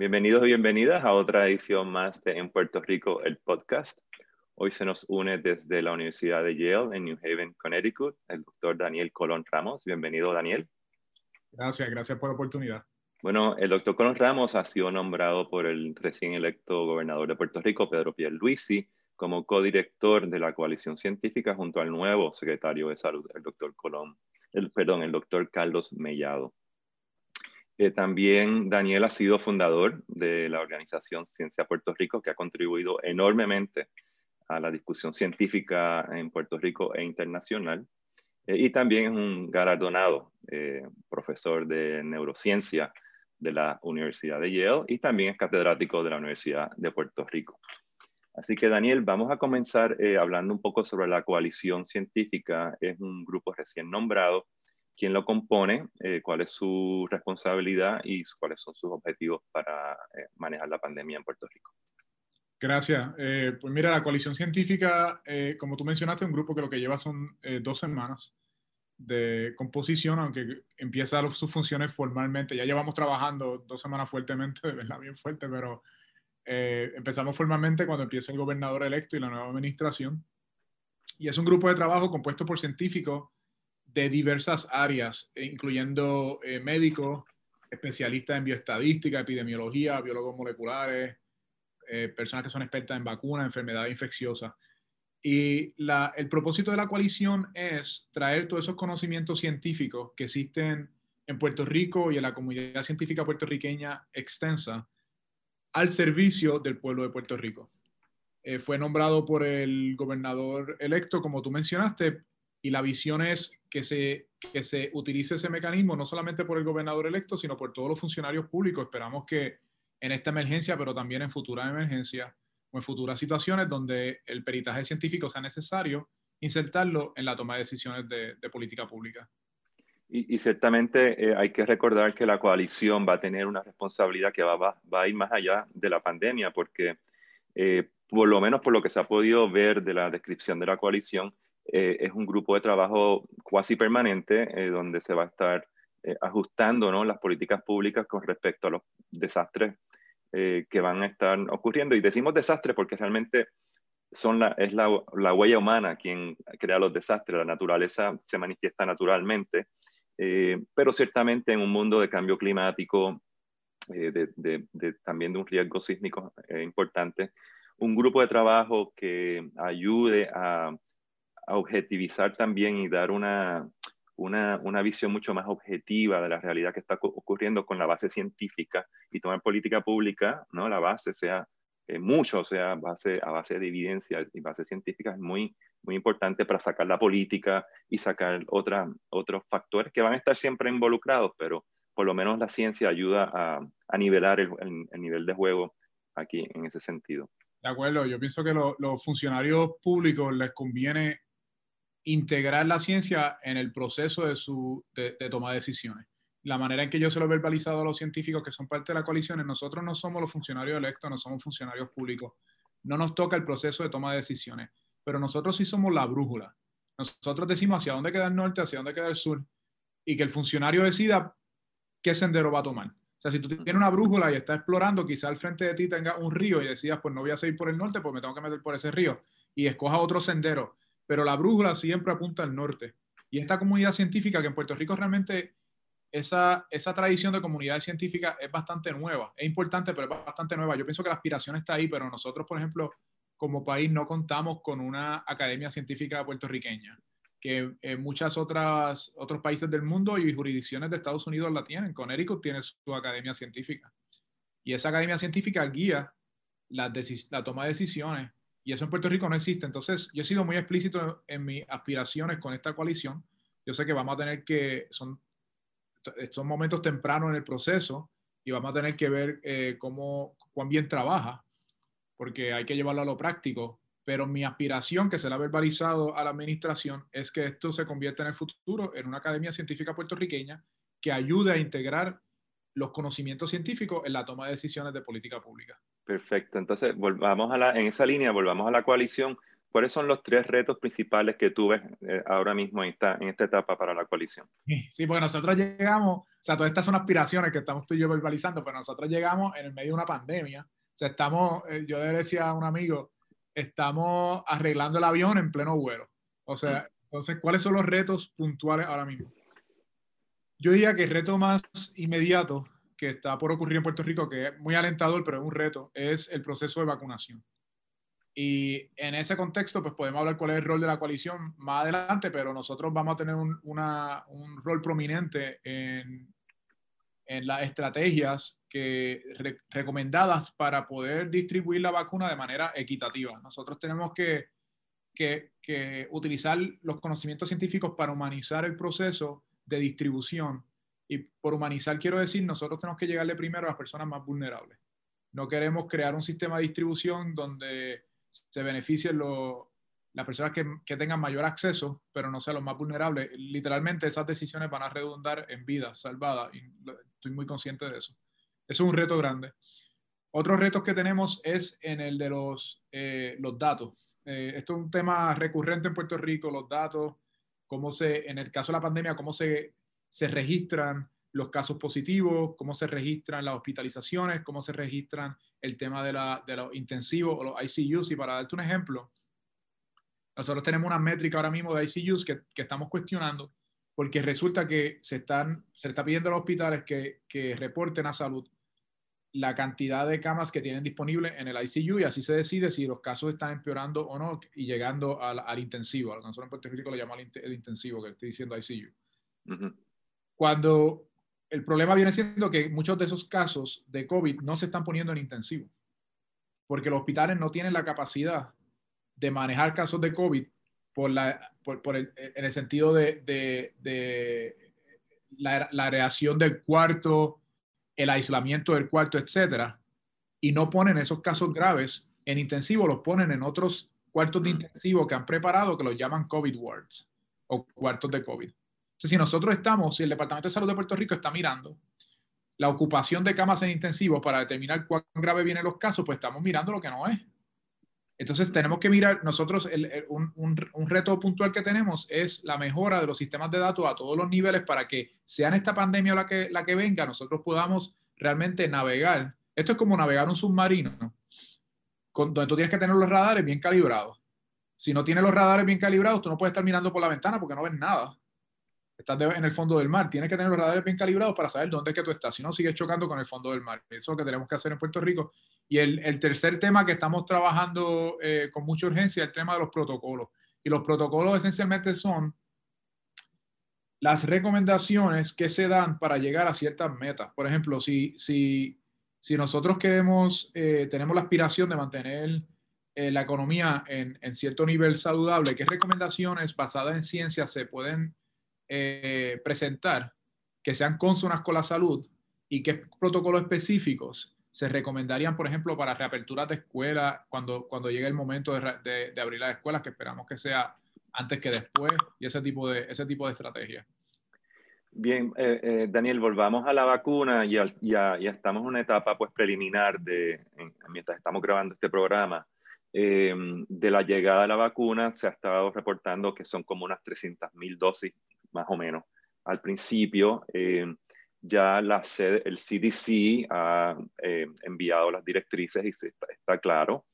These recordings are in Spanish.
Bienvenidos y bienvenidas a otra edición más de En Puerto Rico, el podcast. Hoy se nos une desde la Universidad de Yale en New Haven, Connecticut, el doctor Daniel Colón Ramos. Bienvenido, Daniel. Gracias, gracias por la oportunidad. Bueno, el doctor Colón Ramos ha sido nombrado por el recién electo gobernador de Puerto Rico, Pedro Pierluisi, como codirector de la coalición científica junto al nuevo secretario de salud, el doctor Colón, el, perdón, el doctor Carlos Mellado. Eh, también Daniel ha sido fundador de la organización Ciencia Puerto Rico, que ha contribuido enormemente a la discusión científica en Puerto Rico e internacional. Eh, y también es un galardonado eh, profesor de neurociencia de la Universidad de Yale y también es catedrático de la Universidad de Puerto Rico. Así que Daniel, vamos a comenzar hablando un poco sobre la coalición científica. Es un grupo recién nombrado quién lo compone, eh, cuál es su responsabilidad y cuáles son sus objetivos para eh, manejar la pandemia en Puerto Rico. Gracias. Eh, pues mira, la coalición científica, como tú mencionaste, un grupo que lo que lleva son dos semanas de composición, aunque empieza sus funciones formalmente. Ya llevamos trabajando dos semanas fuertemente, de verdad, bien fuerte, pero empezamos formalmente cuando empieza el gobernador electo y la nueva administración. Y es un grupo de trabajo compuesto por científicos de diversas áreas, eh, incluyendo eh, médicos, especialistas en bioestadística, epidemiología, biólogos moleculares, eh, personas que son expertas en vacunas, enfermedades infecciosas. Y el propósito de la coalición es traer todos esos conocimientos científicos que existen en Puerto Rico y en la comunidad científica puertorriqueña extensa al servicio del pueblo de Puerto Rico. fue nombrado por el gobernador electo, como tú mencionaste, y la visión es que se, que se utilice ese mecanismo no solamente por el gobernador electo, sino por todos los funcionarios públicos. Esperamos que en esta emergencia, pero también en futuras emergencias o en futuras situaciones donde el peritaje científico sea necesario, insertarlo en la toma de decisiones de, política pública. Y, ciertamente eh, hay que recordar que la coalición va a tener una responsabilidad que va, va, va a ir más allá de la pandemia, porque eh, por lo menos por lo que se ha podido ver de la descripción de la coalición, eh, es un grupo de trabajo cuasi permanente eh, donde se va a estar eh, ajustando ¿no? las políticas públicas con respecto a los desastres que van a estar ocurriendo. Y decimos desastres porque realmente son la, es la, la, huella humana quien crea los desastres, la naturaleza se manifiesta naturalmente, pero ciertamente en un mundo de cambio climático, de, de, de, también de un riesgo sísmico importante, un grupo de trabajo que ayude a objetivizar también y dar una, una, una, visión mucho más objetiva de la realidad que está ocurriendo con la base científica y tomar política pública, ¿no? La base sea eh, mucho, sea base, a base de evidencia y base científica es muy, muy importante para sacar la política y sacar otra, otros factores que van a estar siempre involucrados, pero por lo menos la ciencia ayuda a, a nivelar el, el, nivel de juego aquí en ese sentido. De acuerdo, yo pienso que los funcionarios públicos les conviene integrar la ciencia en el proceso de, su, de, toma de decisiones. La manera en que yo se lo he verbalizado a los científicos que son parte de la coalición es nosotros no somos los funcionarios electos, no somos funcionarios públicos. No nos toca el proceso de toma de decisiones, pero nosotros sí somos la brújula. Nosotros decimos hacia dónde queda el norte, hacia dónde queda el sur, y que el funcionario decida qué sendero va a tomar. O sea, si tú tienes una brújula y estás explorando, quizá al frente de ti tenga un río y decidas, pues no voy a seguir por el norte, pues me tengo que meter por ese río, y escoja otro sendero pero la brújula siempre apunta al norte. Y esta comunidad científica, que en Puerto Rico realmente esa, esa tradición de comunidad científica es bastante nueva, es importante, pero es bastante nueva. Yo pienso que la aspiración está ahí, pero nosotros, por ejemplo, como país no contamos con una academia científica puertorriqueña, que en muchas otras otros países del mundo y jurisdicciones de Estados Unidos la tienen. Connecticut tiene su academia científica. Y esa academia científica guía la, la toma de decisiones eso en Puerto Rico no existe. Entonces, yo he sido muy explícito en, mis aspiraciones con esta coalición. Yo sé que vamos a tener que, son, son momentos tempranos en el proceso y vamos a tener que ver eh, cómo, cuán bien trabaja, porque hay que llevarlo a lo práctico. Pero mi aspiración, que se la ha verbalizado a la administración, es que esto se convierta en el futuro en una academia científica puertorriqueña que ayude a integrar los conocimientos científicos en la toma de decisiones de política pública. Perfecto. Entonces, volvamos a la, en esa línea, volvamos a la coalición. ¿Cuáles son los tres retos principales que tú ves eh, ahora mismo en esta, en esta etapa para la coalición? Sí, porque nosotros llegamos, o sea, todas estas son aspiraciones que estamos tú y yo verbalizando, pero nosotros llegamos en el medio de una pandemia. O sea, estamos, eh, yo le decía a un amigo, estamos arreglando el avión en pleno vuelo. O sea, entonces, ¿cuáles son los retos puntuales ahora mismo? Yo diría que el reto más inmediato que está por ocurrir en Puerto Rico, que es muy alentador, pero es un reto, es el proceso de vacunación. Y en ese contexto, pues podemos hablar cuál es el rol de la coalición más adelante, pero nosotros vamos a tener un, una, un rol prominente en, en las estrategias que, recomendadas para poder distribuir la vacuna de manera equitativa. Nosotros tenemos que, que, que utilizar los conocimientos científicos para humanizar el proceso de distribución. Y por humanizar quiero decir, nosotros tenemos que llegarle primero a las personas más vulnerables. No queremos crear un sistema de distribución donde se beneficien las personas que, que, tengan mayor acceso, pero no sean los más vulnerables. Literalmente esas decisiones van a redundar en vidas salvadas estoy muy consciente de eso. Eso es un reto grande. Otros retos que tenemos es en el de los, eh, los datos. Eh, esto es un tema recurrente en Puerto Rico, los datos, cómo se, en el caso de la pandemia, cómo se, se registran los casos positivos, cómo se registran las hospitalizaciones, cómo se registran el tema de, la, de los intensivos o los ICUs. Y para darte un ejemplo, nosotros tenemos una métrica ahora mismo de ICUs que, que estamos cuestionando porque resulta que se, están, se está pidiendo a los hospitales que, que, reporten a salud la cantidad de camas que tienen disponibles en el ICU y así se decide si los casos están empeorando o no y llegando al, al intensivo. Nosotros en Puerto Rico lo llamamos el, intensivo, que estoy diciendo ICU. Cuando el problema viene siendo que muchos de esos casos de COVID no se están poniendo en intensivo, porque los hospitales no tienen la capacidad de manejar casos de COVID por la, por, el, en el sentido de, de, de la, la, reacción del cuarto, el aislamiento del cuarto, etcétera, y no ponen esos casos graves en intensivo, los ponen en otros cuartos de intensivo que han preparado que los llaman COVID wards o cuartos de COVID si nosotros estamos, si el Departamento de Salud de Puerto Rico está mirando la ocupación de camas en intensivos para determinar cuán grave vienen los casos, pues estamos mirando lo que no es. Entonces tenemos que mirar, nosotros un, un, reto puntual que tenemos es la mejora de los sistemas de datos a todos los niveles para que sean esta pandemia la que, la que venga, nosotros podamos realmente navegar. Esto es como navegar un submarino, con, donde tú tienes que tener los radares bien calibrados. Si no tienes los radares bien calibrados, tú no puedes estar mirando por la ventana porque no ves nada estás en el fondo del mar, tienes que tener los radares bien calibrados para saber dónde es que tú estás, si no sigues chocando con el fondo del mar. Eso es lo que tenemos que hacer en Puerto Rico. Y el, el tercer tema que estamos trabajando eh, con mucha urgencia es el tema de los protocolos. Y los protocolos esencialmente son las recomendaciones que se dan para llegar a ciertas metas. Por ejemplo, si, si, si nosotros queremos, eh, tenemos la aspiración de mantener eh, la economía en, en, cierto nivel saludable, ¿qué recomendaciones basadas en ciencia se pueden eh, presentar que sean consonas con la salud y qué protocolos específicos se recomendarían, por ejemplo, para reaperturas de escuelas cuando, cuando llegue el momento de, de, abrir las escuelas, que esperamos que sea antes que después, y ese tipo de, ese tipo de estrategia. Bien, eh, eh, Daniel, volvamos a la vacuna. Ya, ya, ya, estamos en una etapa pues, preliminar de, mientras estamos grabando este programa. de la llegada de la vacuna se ha estado reportando que son como unas 300.000 dosis más o menos. Al principio, eh, ya la el CDC ha eh, enviado las directrices y está, claro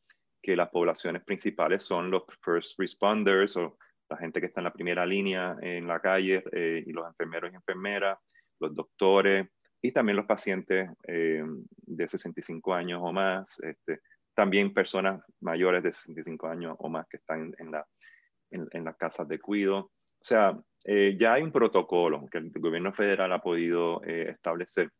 que las poblaciones principales son los first responders o la gente que está en la primera línea en la calle eh, y los enfermeros y enfermeras, los doctores y también los pacientes de 65 años o más, este, también personas mayores de 65 años o más que están en, la, en las casas de cuido. O sea, eh, ya hay un protocolo que el gobierno federal ha podido eh, establecer.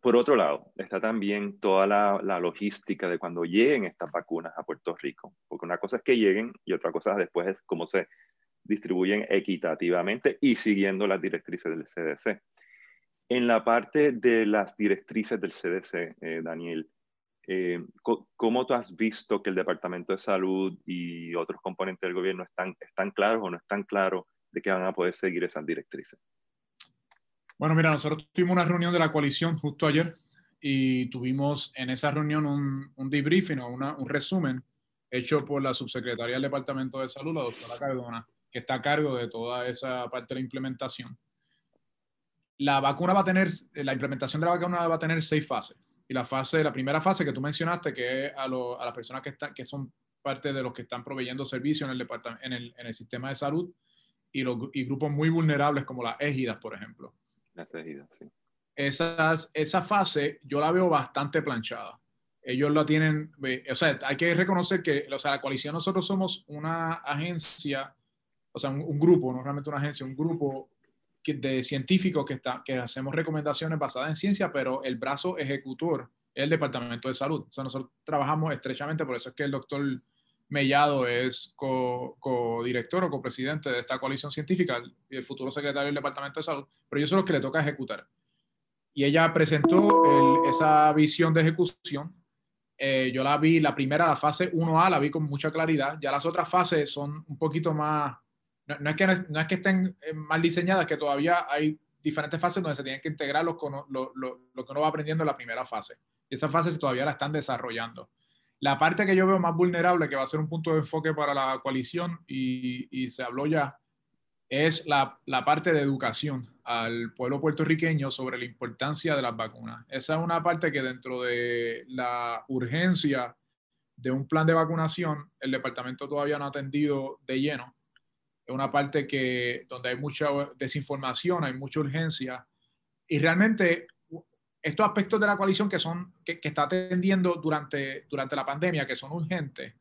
Por otro lado, está también toda la, la, logística de cuando lleguen estas vacunas a Puerto Rico, porque una cosa es que lleguen y otra cosa después es cómo se distribuyen equitativamente y siguiendo las directrices del CDC. En la parte de las directrices del CDC, eh, Daniel, eh, ¿Cómo tú has visto que el Departamento de Salud y otros componentes del gobierno están, están claros o no están claros de que van a poder seguir esas directrices? Bueno, mira, nosotros tuvimos una reunión de la coalición justo ayer y tuvimos en esa reunión un, un debriefing o una, un resumen hecho por la subsecretaria del Departamento de Salud, la doctora Cardona, que está a cargo de toda esa parte de la implementación. La vacuna va a tener, la implementación de la vacuna va a tener seis fases. Y la fase, la primera fase que tú mencionaste, que es a, a las personas que, están, que son parte de los que están proveyendo servicios en el, en el, en el sistema de salud y, los, y grupos muy vulnerables como las égidas, por ejemplo. Las égidas, sí. Esas, esa fase yo la veo bastante planchada ellos la tienen, o sea, hay que reconocer que, o sea, la coalición nosotros somos una agencia, o sea, un, grupo, no realmente una agencia, un grupo de científicos que, está, que hacemos recomendaciones basadas en ciencia, pero el brazo ejecutor es el Departamento de Salud. O sea, nosotros trabajamos estrechamente, por eso es que el doctor Mellado es co-director o copresidente de esta coalición científica y el futuro secretario del Departamento de Salud, pero yo soy los que le toca ejecutar. Y ella presentó esa visión de ejecución eh, yo la vi, la primera, la fase 1A, la vi con mucha claridad. Ya las otras fases son un poquito más, no, es, que, no es que estén eh, mal diseñadas, que todavía hay diferentes fases donde se tienen que integrar lo, lo, lo, que uno va aprendiendo en la primera fase. Y esas fases todavía la están desarrollando. La parte que yo veo más vulnerable, que va a ser un punto de enfoque para la coalición, y, y se habló ya, es la, la, parte de educación al pueblo puertorriqueño sobre la importancia de las vacunas. Esa es una parte que dentro de la urgencia de un plan de vacunación, el departamento todavía no ha atendido de lleno. Es una parte que, donde hay mucha desinformación, hay mucha urgencia. Y realmente estos aspectos de la coalición que, son, que, que está atendiendo durante, durante la pandemia, que son urgentes,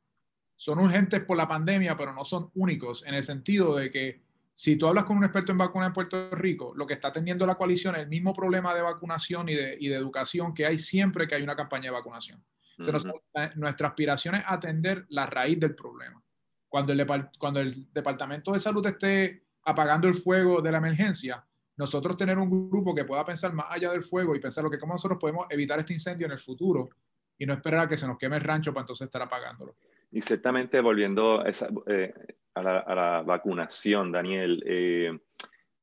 son urgentes por la pandemia, pero no son únicos en el sentido de que si tú hablas con un experto en vacunas en Puerto Rico, lo que está atendiendo la coalición es el mismo problema de vacunación y de, y de educación que hay siempre que hay una campaña de vacunación. Entonces, nuestra aspiración es atender la raíz del problema. Cuando el, cuando el Departamento de Salud esté apagando el fuego de la emergencia, nosotros tener un grupo que pueda pensar más allá del fuego y pensar lo que cómo nosotros podemos evitar este incendio en el futuro y no esperar a que se nos queme el rancho para entonces estar apagándolo. Y ciertamente volviendo a, esa, eh, a, la, vacunación, Daniel, eh,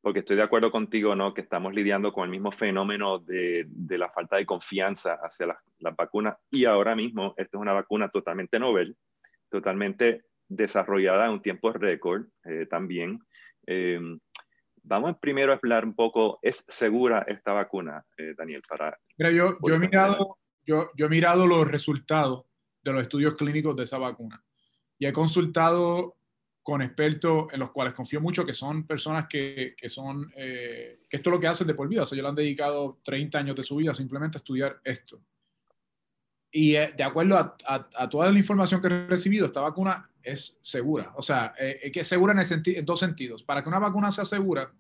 porque estoy de acuerdo contigo, ¿no? Que estamos lidiando con el mismo fenómeno de, de la falta de confianza hacia las, vacunas y ahora mismo esta es una vacuna totalmente novel, totalmente desarrollada en un tiempo récord eh, también. Vamos primero a hablar un poco, ¿es segura esta vacuna, Daniel? Para Mira, yo, yo, he mirado, yo, yo he mirado los resultados de los estudios clínicos de esa vacuna. Y he consultado con expertos en los cuales confío mucho, que son personas que, que son, eh, que esto es lo que hacen de por vida. O sea, ellos le han dedicado 30 años de su vida simplemente a estudiar esto. Y eh, de acuerdo a, a, toda la información que he recibido, esta vacuna es segura. O sea, eh, es que es segura en, dos sentidos. Para que una vacuna sea segura,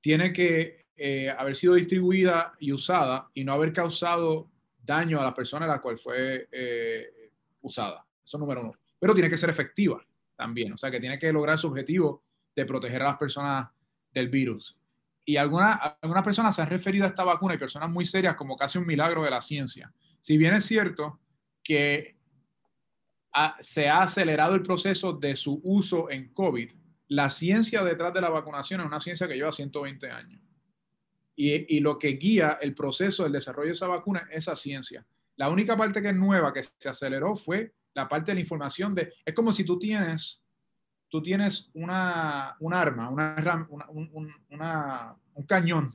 tiene que haber sido distribuida y usada y no haber causado daño a la persona a la cual fue usada. Eso número uno. Pero tiene que ser efectiva también. O sea, que tiene que lograr su objetivo de proteger a las personas del virus. Y algunas alguna personas se han referido a esta vacuna y personas muy serias como casi un milagro de la ciencia. Si bien es cierto que se ha acelerado el proceso de su uso en COVID, la ciencia detrás de la vacunación es una ciencia que lleva 120 años. Y, y, lo que guía el proceso del desarrollo de esa vacuna es esa ciencia. La única parte que es nueva, que se aceleró, fue la parte de la información de... Es como si tú tienes, tú tienes una, un arma, una, un, un cañón.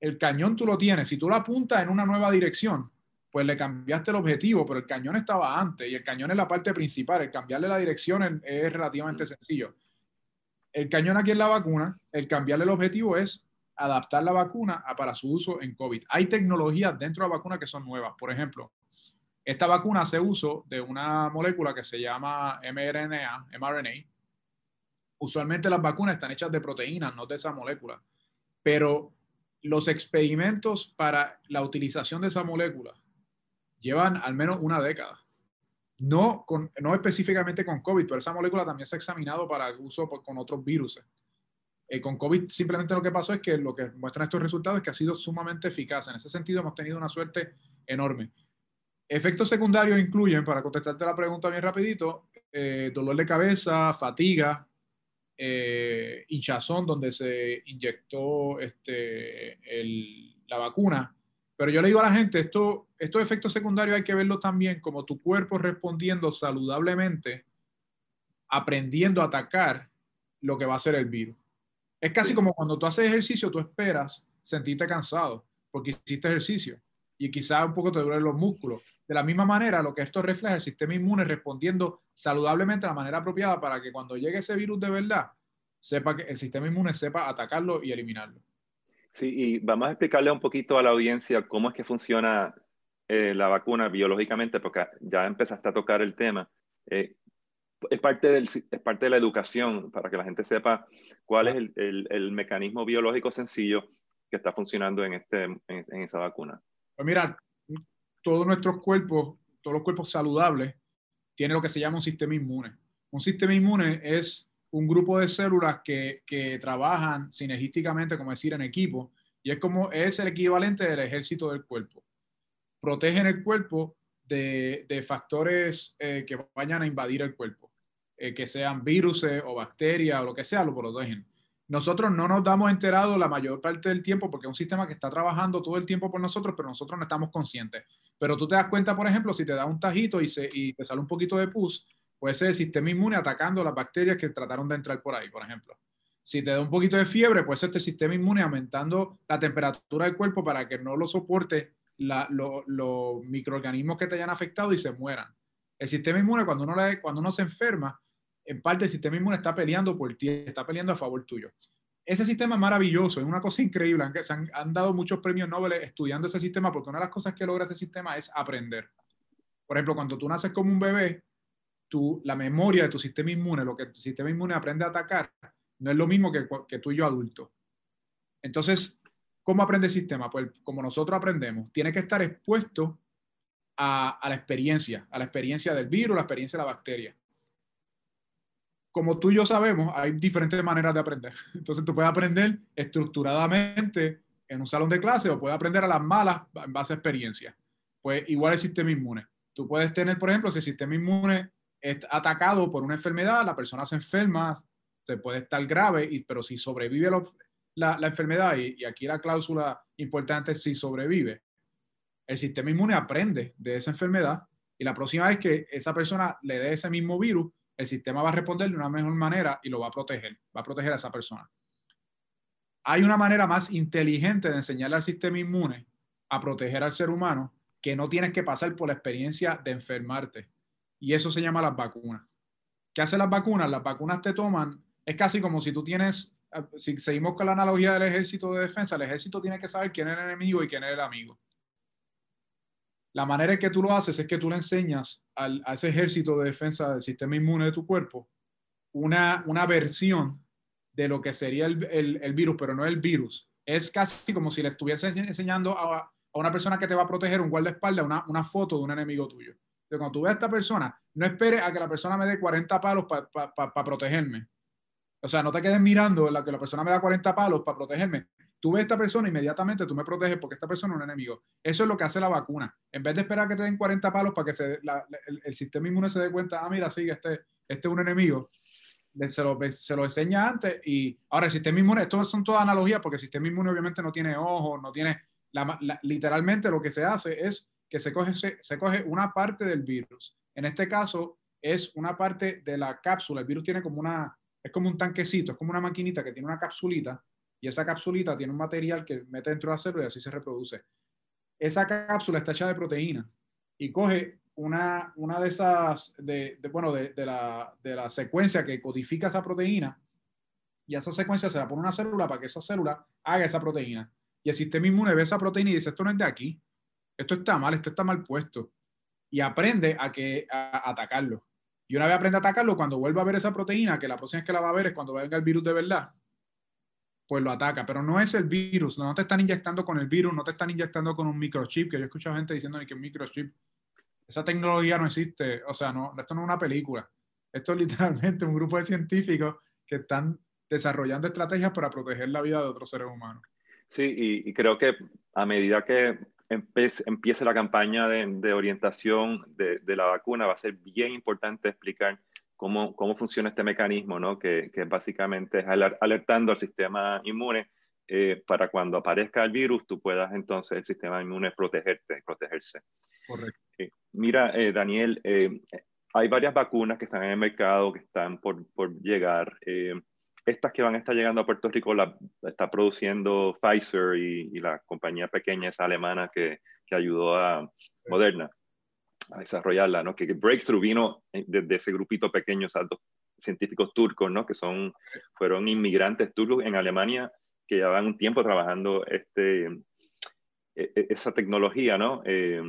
El cañón tú lo tienes. Si tú lo apuntas en una nueva dirección, pues le cambiaste el objetivo, pero el cañón estaba antes y el cañón es la parte principal. El cambiarle la dirección es, relativamente sencillo. El cañón aquí es la vacuna, el cambiarle el objetivo es adaptar la vacuna para su uso en COVID. Hay tecnologías dentro de la vacuna que son nuevas. Por ejemplo, esta vacuna hace uso de una molécula que se llama mRNA, mRNA. Usualmente las vacunas están hechas de proteínas, no de esa molécula. Pero los experimentos para la utilización de esa molécula llevan al menos una década. No, con, no específicamente con COVID, pero esa molécula también se ha examinado para uso con otros virus. Eh, con COVID simplemente lo que pasó es que lo que muestran estos resultados es que ha sido sumamente eficaz. En ese sentido hemos tenido una suerte enorme. Efectos secundarios incluyen, para contestarte la pregunta bien rapidito, eh, dolor de cabeza, fatiga, eh, hinchazón donde se inyectó este, la vacuna Pero yo le digo a la gente, esto, estos efectos secundarios hay que verlos también como tu cuerpo respondiendo saludablemente, aprendiendo a atacar lo que va a ser el virus. Es casi como cuando tú haces ejercicio, tú esperas sentirte cansado porque hiciste ejercicio y quizás un poco te duelen los músculos. De la misma manera, lo que esto refleja es el sistema inmune respondiendo saludablemente de la manera apropiada para que cuando llegue ese virus de verdad, sepa que el sistema inmune sepa atacarlo y eliminarlo. Sí, y vamos a explicarle un poquito a la audiencia cómo es que funciona eh, la vacuna biológicamente, porque ya empezaste a tocar el tema. Eh, es, parte del, es parte de la educación para que la gente sepa cuál es el, el, mecanismo biológico sencillo que está funcionando en, este, en esa vacuna. Pues mira, todos nuestros cuerpos, todos los cuerpos saludables, tienen lo que se llama un sistema inmune. Un sistema inmune es un grupo de células que, que trabajan sinergísticamente, como decir, en equipo, y es como es el equivalente del ejército del cuerpo. Protegen el cuerpo de, de factores eh, que vayan a invadir el cuerpo, eh, que sean virus o bacterias o lo que sea, lo protegen. Nosotros no nos damos enterado la mayor parte del tiempo porque es un sistema que está trabajando todo el tiempo por nosotros, pero nosotros no estamos conscientes. Pero tú te das cuenta, por ejemplo, si te da un tajito y, se, y te sale un poquito de pus, puede ser el sistema inmune atacando las bacterias que trataron de entrar por ahí, por ejemplo. Si te da un poquito de fiebre, puede ser este sistema inmune aumentando la temperatura del cuerpo para que no lo soporte los lo microorganismos que te hayan afectado y se mueran. El sistema inmune, cuando uno, le, cuando uno se enferma, en parte el sistema inmune está peleando por ti, está peleando a favor tuyo. Ese sistema es maravilloso, es una cosa increíble. Se han, han dado muchos premios Nobel estudiando ese sistema porque una de las cosas que logra ese sistema es aprender. Por ejemplo, cuando tú naces como un bebé, tu, la memoria de tu sistema inmune, lo que tu sistema inmune aprende a atacar, no es lo mismo que, tú y yo adulto. Entonces, ¿cómo aprende el sistema? Pues como nosotros aprendemos, tiene que estar expuesto a, a la experiencia, a la experiencia del virus, la experiencia de la bacteria como tú y yo sabemos, hay diferentes maneras de aprender. Entonces tú puedes aprender estructuradamente en un salón de clase o puedes aprender a las malas en base a experiencia. Pues igual el sistema inmune. Tú puedes tener, por ejemplo, si el sistema inmune es atacado por una enfermedad, la persona se enferma, se puede estar grave, y, pero si sobrevive la, la, enfermedad, y, y, aquí la cláusula importante es si sobrevive, el sistema inmune aprende de esa enfermedad y la próxima vez que esa persona le dé ese mismo virus, el sistema va a responder de una mejor manera y lo va a proteger, va a proteger a esa persona. Hay una manera más inteligente de enseñarle al sistema inmune a proteger al ser humano que no tienes que pasar por la experiencia de enfermarte. Y eso se llama las vacunas. ¿Qué hacen las vacunas? Las vacunas te toman, es casi como si tú tienes, si seguimos con la analogía del ejército de defensa, el ejército tiene que saber quién es el enemigo y quién es el amigo. La manera en que tú lo haces es que tú le enseñas al, a ese ejército de defensa del sistema inmune de tu cuerpo una, una versión de lo que sería el, el, el, virus, pero no el virus. Es casi como si le estuviese enseñando a, a una persona que te va a proteger un guardaespaldas una, una foto de un enemigo tuyo. Cuando tú ves a esta persona, no esperes a que la persona me dé 40 palos para pa, pa, protegerme. O sea, no te quedes mirando la que la persona me da 40 palos para protegerme tú ves a esta persona, inmediatamente tú me proteges porque esta persona es un enemigo. Eso es lo que hace la vacuna. En vez de esperar que te den 40 palos para que el, sistema inmune se dé cuenta, ah, mira, sí, este, este es un enemigo, se lo, se lo enseña antes y ahora el sistema inmune, esto son todas analogías porque el sistema inmune obviamente no tiene ojos, no tiene, literalmente lo que se hace es que se coge, se, se coge una parte del virus. En este caso es una parte de la cápsula. El virus tiene como una, es como un tanquecito, es como una maquinita que tiene una capsulita y esa capsulita tiene un material que mete dentro de la célula y así se reproduce. Esa cápsula está hecha de proteína y coge una, una de esas, de, de bueno, de, de, la, de la secuencia que codifica esa proteína y esa secuencia se la pone una célula para que esa célula haga esa proteína. Y el sistema inmune ve esa proteína y dice, esto no es de aquí, esto está mal, esto está mal puesto. Y aprende a, que, a atacarlo. Y una vez aprende a atacarlo, cuando vuelva a ver esa proteína, que la próxima vez que la va a ver es cuando venga el virus de verdad, pues lo ataca. Pero no es el virus, no te están inyectando con el virus, no te están inyectando con un microchip, que yo he escuchado gente diciendo que un microchip, esa tecnología no existe, o sea, no, esto no es una película, esto es literalmente un grupo de científicos que están desarrollando estrategias para proteger la vida de otros seres humanos. Sí, y, y creo que a medida que empiece, empiece la campaña de, de orientación de, de, la vacuna, va a ser bien importante explicar cómo, cómo funciona este mecanismo, ¿no? que, que básicamente es alertando al sistema inmune eh, para cuando aparezca el virus, tú puedas entonces el sistema inmune protegerte, protegerse. Correcto. Eh, mira, eh, Daniel, hay varias vacunas que están en el mercado, que están por, por llegar. Estas que van a estar llegando a Puerto Rico la, está produciendo Pfizer y, la compañía pequeña esa alemana que, que ayudó a Moderna a desarrollarla, ¿no? Que, Breakthrough vino desde ese grupito pequeño, esos dos científicos turcos, ¿no? Que son, fueron inmigrantes turcos en Alemania que llevan un tiempo trabajando este, e, e, esa tecnología, ¿no? Eh,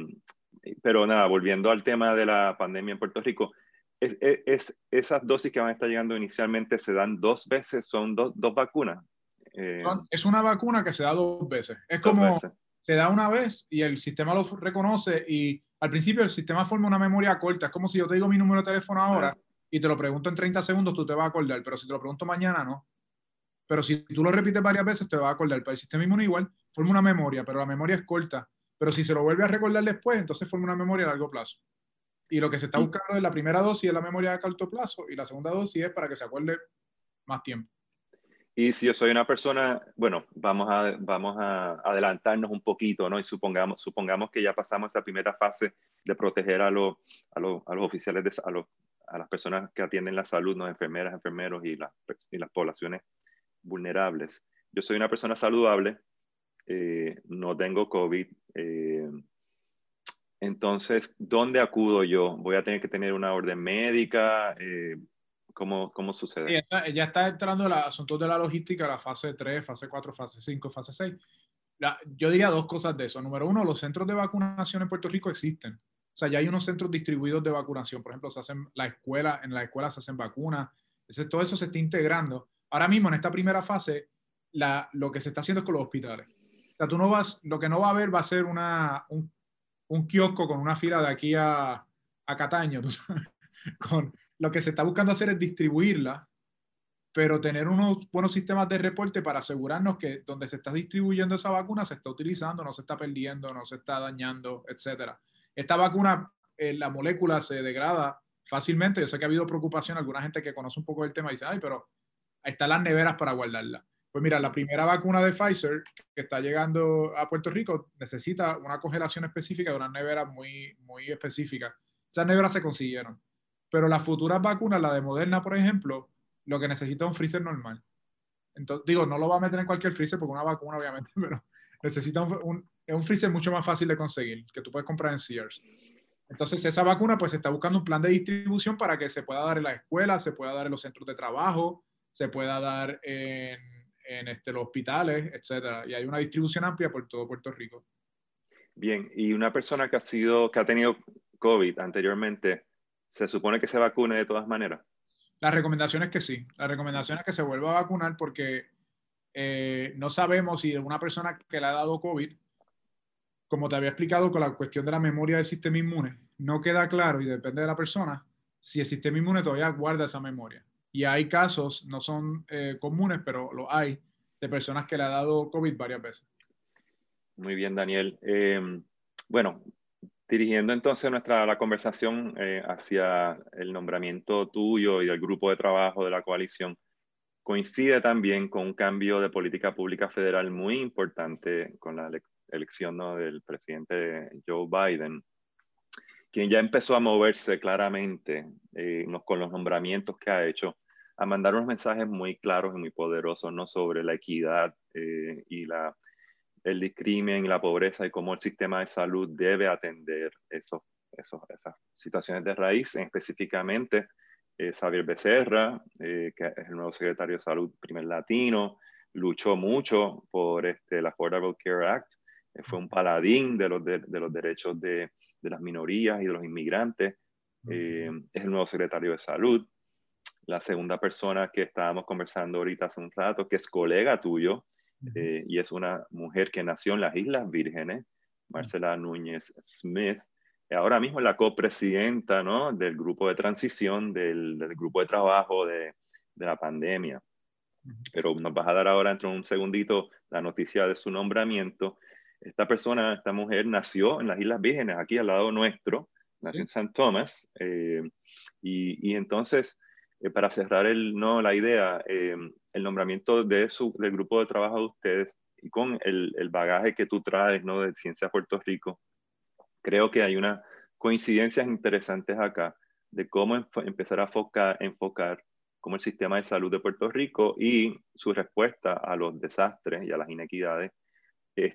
pero nada, volviendo al tema de la pandemia en Puerto Rico, es, es, esas dosis que van a estar llegando inicialmente se dan dos veces, son dos vacunas. Eh, es una vacuna que se da dos veces. Es como se da una vez y el sistema lo reconoce y al principio el sistema forma una memoria corta. Es como si yo te digo mi número de teléfono ahora y te lo pregunto en 30 segundos, tú te vas a acordar, pero si te lo pregunto mañana, no. Pero si tú lo repites varias veces, te va a acordar. Pero el sistema inmune igual forma una memoria, pero la memoria es corta. Pero si se lo vuelve a recordar después, entonces forma una memoria a largo plazo. Y lo que se está buscando es la primera dosis es la memoria de corto plazo y la segunda dosis es para que se acuerde más tiempo. Y si yo soy una persona, bueno, vamos a, vamos a adelantarnos un poquito, ¿no? Y supongamos, supongamos que ya pasamos esa primera fase de proteger a, los, a, los, a los oficiales, de, a, los, a las personas que atienden la salud, ¿no? Enfermeras, enfermeros y, las y las poblaciones vulnerables. Yo soy una persona saludable, eh, no tengo COVID. Eh, entonces, ¿dónde acudo yo? ¿Voy a tener que tener una orden médica? Eh, ¿cómo, ¿cómo, sucede? ya está entrando el asunto de la logística, la fase 3, fase 4, fase 5, fase 6. yo diría dos cosas de eso. Número uno, los centros de vacunación en Puerto Rico existen. O sea, ya hay unos centros distribuidos de vacunación. Por ejemplo, se hacen la escuela, en la escuela se hacen vacunas. todo eso se está integrando ahora mismo en esta primera fase, la, lo que se está haciendo es con los hospitales. O sea, tú no vas, lo que no va a haber va a ser una, un, un kiosco con una fila de aquí a, a Cataño. con, lo que se está buscando hacer es distribuirla, pero tener unos buenos sistemas de reporte para asegurarnos que donde se está distribuyendo esa vacuna se está utilizando, no se está perdiendo, no se está dañando, etc. Esta vacuna, eh, la molécula se degrada fácilmente. Yo sé que ha habido preocupación, alguna gente que conoce un poco el tema dice, ay, pero están las neveras para guardarla. Pues mira, la primera vacuna de Pfizer que está llegando a Puerto Rico necesita una congelación específica de unas neveras muy, muy específicas. Esas neveras se consiguieron. Pero las futuras vacunas, la de Moderna, por ejemplo, lo que necesita es un freezer normal. Entonces, digo, no lo va a meter en cualquier freezer porque una vacuna, obviamente, pero necesita un, un freezer mucho más fácil de conseguir, que tú puedes comprar en Sears. Entonces, esa vacuna, pues, se está buscando un plan de distribución para que se pueda dar en la escuela, se pueda dar en los centros de trabajo, se pueda dar en, en este, los hospitales, etcétera. Y hay una distribución amplia por todo Puerto Rico. Bien, y una persona que ha sido, que ha tenido COVID anteriormente, ¿se supone que se vacune de todas maneras? La recomendación es que sí. La recomendación es que se vuelva a vacunar porque eh, no sabemos si una persona que le ha dado COVID, como te había explicado con la cuestión de la memoria del sistema inmune, no queda claro y depende de la persona si el sistema inmune todavía guarda esa memoria. Y hay casos, no son eh, comunes, pero lo hay, de personas que le ha dado COVID varias veces. Muy bien, Daniel. Em, bueno, dirigiendo entonces nuestra la conversación eh, hacia el nombramiento tuyo y del grupo de trabajo de la coalición, coincide también con un cambio de política pública federal muy importante con la elección del presidente Joe Biden quien ya empezó a moverse claramente eh, con los nombramientos que ha hecho, a mandar unos mensajes muy claros y muy poderosos ¿no? sobre la equidad eh, y la, el discrimen y la pobreza y cómo el sistema de salud debe atender esos, esos, esas situaciones de raíz, específicamente eh, Xavier Becerra, que es el nuevo secretario de salud primer latino, luchó mucho por este, el Affordable Care Act, fue un paladín de los, de los derechos de, de las minorías y de los inmigrantes. Eh, es el nuevo secretario de salud. La segunda persona que estábamos conversando ahorita hace un rato, que es colega tuyo, eh, y es una mujer que nació en las Islas Vírgenes, Marcela Núñez Smith, ahora mismo es la copresidenta ¿no? del grupo de transición, del, del grupo de trabajo de, de, la pandemia. Pero nos vas a dar ahora, dentro de un segundito, la noticia de su nombramiento esta persona, esta mujer nació en las Islas Vírgenes, aquí al lado nuestro, nació en San Tomás, eh, y, y, entonces, eh, para cerrar el, no, la idea, eh, el nombramiento de su, del grupo de trabajo de ustedes y con el, el bagaje que tú traes ¿no? de Ciencia Puerto Rico, creo que hay unas coincidencias interesantes acá de cómo empezar a enfocar, enfocar cómo el sistema de salud de Puerto Rico y su respuesta a los desastres y a las inequidades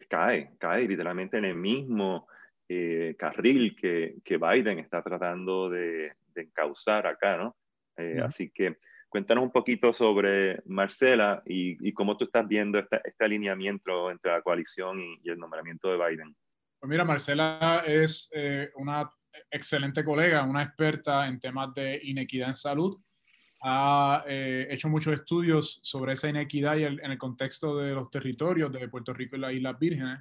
cae, cae literalmente en el mismo eh, carril que, que, Biden está tratando de, de encauzar acá, ¿no? Eh, así que cuéntanos un poquito sobre Marcela y, y cómo tú estás viendo este, este alineamiento entre la coalición y, y, el nombramiento de Biden. Pues mira, Marcela es eh, una excelente colega, una experta en temas de inequidad en salud. Ha eh, hecho muchos estudios sobre esa inequidad y el, en el contexto de los territorios de Puerto Rico y las Islas Vírgenes.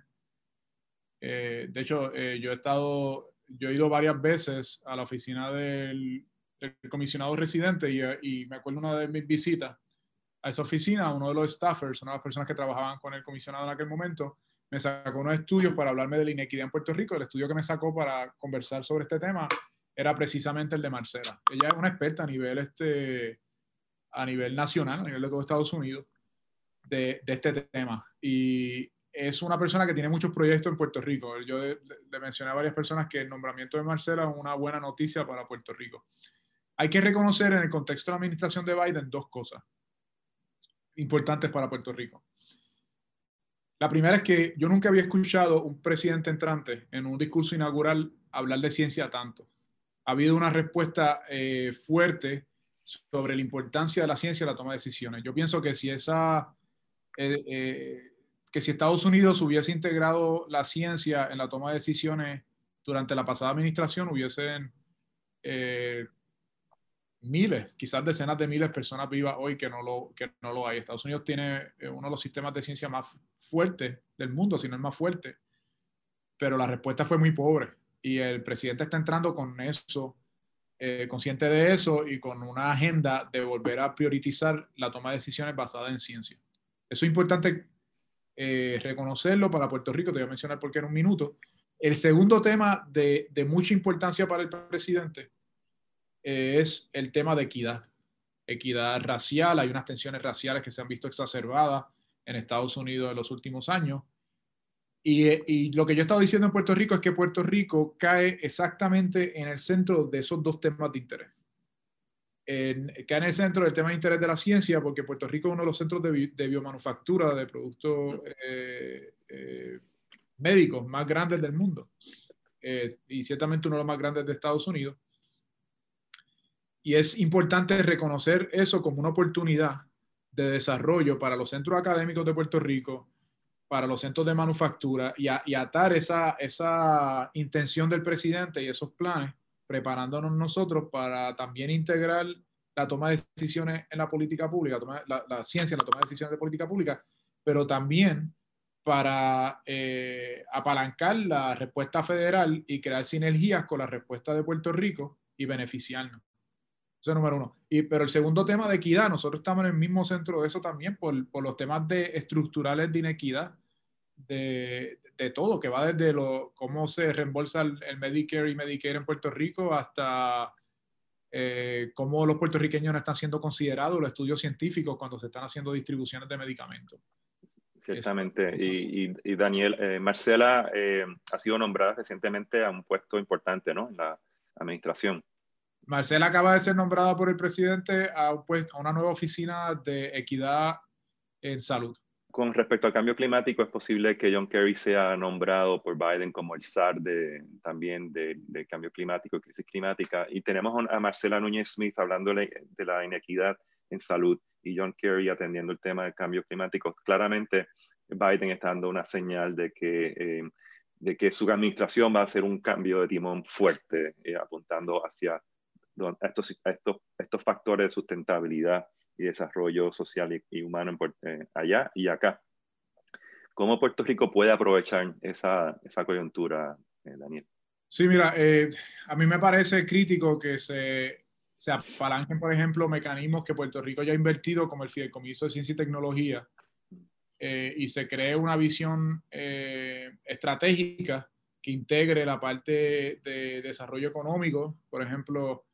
Eh, de hecho, yo he estado, yo he ido varias veces a la oficina del, del comisionado residente y, y, me acuerdo una de mis visitas a esa oficina, uno de los staffers, una de las personas que trabajaban con el comisionado en aquel momento, me sacó unos estudios para hablarme de la inequidad en Puerto Rico. El estudio que me sacó para conversar sobre este tema era precisamente el de Marcela. Ella es una experta a nivel, este, a nivel nacional, a nivel de todo Estados Unidos, de, este tema. Y es una persona que tiene muchos proyectos en Puerto Rico. Yo le mencioné a varias personas que el nombramiento de Marcela es una buena noticia para Puerto Rico. Hay que reconocer en el contexto de la administración de Biden dos cosas importantes para Puerto Rico. La primera es que yo nunca había escuchado un presidente entrante en un discurso inaugural hablar de ciencia tanto. Ha habido una respuesta eh, fuerte sobre la importancia de la ciencia en la toma de decisiones. Yo pienso que si esa, eh, eh, que si Estados Unidos hubiese integrado la ciencia en la toma de decisiones durante la pasada administración, hubiesen miles, quizás decenas de miles de personas vivas hoy que no, lo, que no lo hay. Estados Unidos tiene eh, uno de los sistemas de ciencia más fuertes del mundo, si no el más fuerte, pero la respuesta fue muy pobre y el presidente está entrando con eso, eh, consciente de eso y con una agenda de volver a priorizar la toma de decisiones basada en ciencia. Eso es importante eh, reconocerlo para Puerto Rico, te voy a mencionar por qué en un minuto. El segundo tema de, mucha importancia para el presidente es el tema de equidad. Equidad racial, hay unas tensiones raciales que se han visto exacerbadas en Estados Unidos en los últimos años. Y, lo que yo he estado diciendo en Puerto Rico es que Puerto Rico cae exactamente en el centro de esos dos temas de interés. En, cae en el centro del tema de interés de la ciencia, porque Puerto Rico es uno de los centros de, biomanufactura de productos eh, eh, médicos más grandes del mundo. y ciertamente uno de los más grandes de Estados Unidos. Y es importante reconocer eso como una oportunidad de desarrollo para los centros académicos de Puerto Rico, para los centros de manufactura y, atar esa, esa intención del presidente y esos planes, preparándonos nosotros para también integrar la toma de decisiones en la política pública, la, ciencia en la toma de decisiones de política pública, pero también para eh, apalancar la respuesta federal y crear sinergias con la respuesta de Puerto Rico y beneficiarnos. Eso es número uno. Y, pero el segundo tema de equidad, nosotros estamos en el mismo centro de eso también por, por los temas de estructurales de inequidad, de, de, todo, que va desde lo, cómo se reembolsa el, Medicare y Medicare en Puerto Rico hasta eh, cómo los puertorriqueños no están siendo considerados los estudios científicos cuando se están haciendo distribuciones de medicamentos. Ciertamente. Y, y, Daniel, eh, Marcela eh, ha sido nombrada recientemente a un puesto importante ¿no? en la administración. Marcela acaba de ser nombrada por el presidente a, a una nueva oficina de equidad en salud. Con respecto al cambio climático, es posible que John Kerry sea nombrado por Biden como el SAR de, también de, cambio climático crisis climática. Y tenemos a Marcela Núñez Smith hablando de la inequidad en salud y John Kerry atendiendo el tema del cambio climático. Claramente, Biden está dando una señal de que, eh, de que su administración va a hacer un cambio de timón fuerte, eh, apuntando hacia estos, estos, estos factores de sustentabilidad y desarrollo social y, humano eh, allá y acá. ¿Cómo Puerto Rico puede aprovechar esa, esa coyuntura, eh, Daniel? Sí, mira, eh, a mí me parece crítico que se, se apalanquen, por ejemplo, mecanismos que Puerto Rico ya ha invertido, como el Fideicomiso de Ciencia y Tecnología, y se cree una visión estratégica que integre la parte de desarrollo económico, por ejemplo,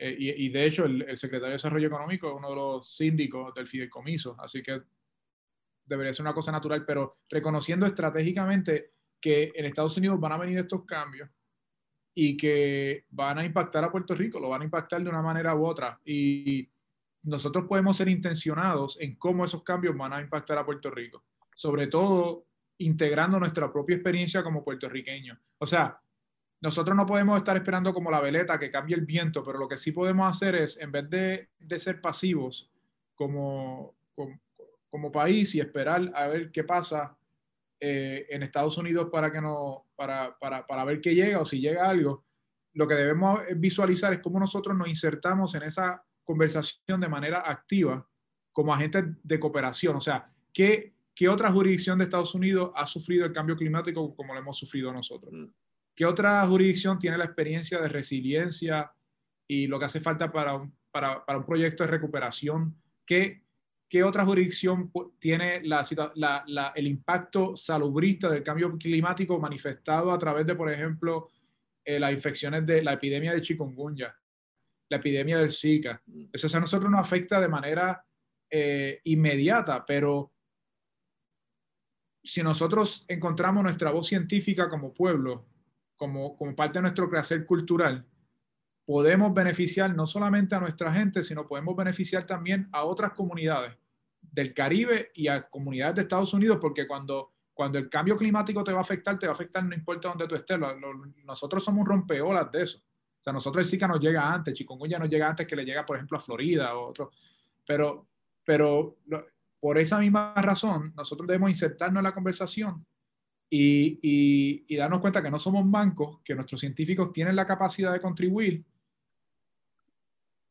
Eh, y, de hecho, el, secretario de Desarrollo Económico es uno de los síndicos del fideicomiso, así que debería ser una cosa natural, pero reconociendo estratégicamente que en Estados Unidos van a venir estos cambios y que van a impactar a Puerto Rico, lo van a impactar de una manera u otra. Y nosotros podemos ser intencionados en cómo esos cambios van a impactar a Puerto Rico, sobre todo integrando nuestra propia experiencia como puertorriqueños. O sea, nosotros no podemos estar esperando como la veleta que cambie el viento, pero lo que sí podemos hacer es, en vez de, ser pasivos como, país y esperar a ver qué pasa eh, en Estados Unidos para, que no, para, para, para ver qué llega o si llega algo, lo que debemos visualizar es cómo nosotros nos insertamos en esa conversación de manera activa como agentes de cooperación. O sea, ¿qué, ¿qué otra jurisdicción de Estados Unidos ha sufrido el cambio climático como lo hemos sufrido nosotros? ¿Qué otra jurisdicción tiene la experiencia de resiliencia y lo que hace falta para un, para, para un proyecto de recuperación? ¿Qué, qué otra jurisdicción tiene la, la, el impacto salubrista del cambio climático manifestado a través de, por ejemplo, eh, las infecciones de la epidemia de chikungunya, la epidemia del Zika? Eso a nosotros nos afecta de manera eh, inmediata, pero si nosotros encontramos nuestra voz científica como pueblo, como, como parte de nuestro crecer cultural, podemos beneficiar no solamente a nuestra gente, sino podemos beneficiar también a otras comunidades del Caribe y a comunidades de Estados Unidos, porque cuando, cuando el cambio climático te va a afectar, te va a afectar no importa dónde tú estés. nosotros somos rompeolas de eso. O sea, nosotros el Zika nos llega antes, Chikungunya nos llega antes que le llega, por ejemplo, a Florida o otro. Pero, pero por esa misma razón, nosotros debemos insertarnos en la conversación y, darnos cuenta que no somos bancos, que nuestros científicos tienen la capacidad de contribuir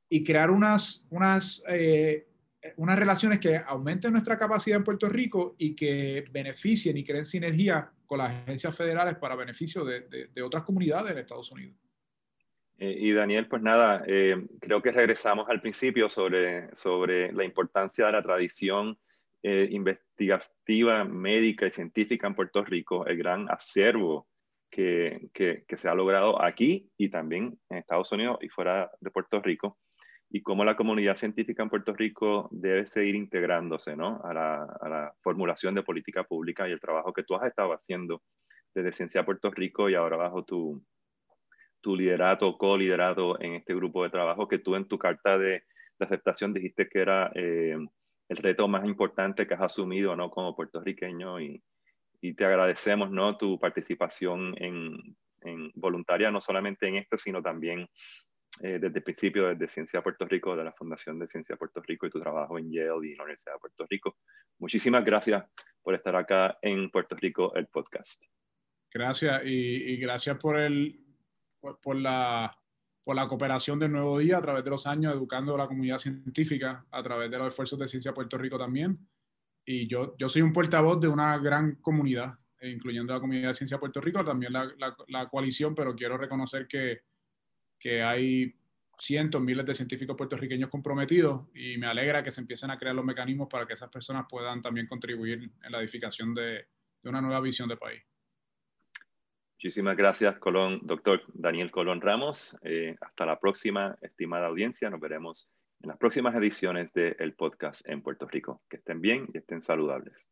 y crear unas, unas, eh, unas relaciones que aumenten nuestra capacidad en Puerto Rico y que beneficien y creen sinergia con las agencias federales para beneficio de, de, otras comunidades en Estados Unidos. Eh, y Daniel, pues nada, eh, creo que regresamos al principio sobre, sobre la importancia de la tradición eh, investigativa, médica y científica en Puerto Rico, el gran acervo que, que, se ha logrado aquí y también en Estados Unidos y fuera de Puerto Rico, y cómo la comunidad científica en Puerto Rico debe seguir integrándose ¿no? a, la, formulación de política pública y el trabajo que tú has estado haciendo desde Ciencia Puerto Rico y ahora bajo tu, tu liderato, co-liderato en este grupo de trabajo que tú en tu carta de, de aceptación dijiste que era eh, el reto más importante que has asumido ¿no? como puertorriqueño y, y te agradecemos ¿no? tu participación en, en, voluntaria, no solamente en esto, sino también eh, desde el principio, desde Ciencia Puerto Rico, de la Fundación de Ciencia Puerto Rico y tu trabajo en Yale y en la Universidad de Puerto Rico. Muchísimas gracias por estar acá en Puerto Rico, el podcast. Gracias y, y gracias por, el, por, por la por la cooperación del Nuevo Día a través de los años, educando a la comunidad científica a través de los esfuerzos de Ciencia Puerto Rico también. Y yo, yo soy un portavoz de una gran comunidad, incluyendo la comunidad de Ciencia Puerto Rico, también la, la, coalición, pero quiero reconocer que, que hay cientos, miles de científicos puertorriqueños comprometidos y me alegra que se empiecen a crear los mecanismos para que esas personas puedan también contribuir en la edificación de, de una nueva visión de país. Muchísimas gracias, Colón, doctor Daniel Colón Ramos. Eh, hasta la próxima, estimada audiencia. Nos veremos en las próximas ediciones del podcast en Puerto Rico. Que estén bien y estén saludables.